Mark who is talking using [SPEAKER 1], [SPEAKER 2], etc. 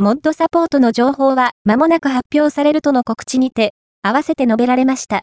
[SPEAKER 1] モッドサポートの情報は間もなく発表されるとの告知にて、合わせて述べられました。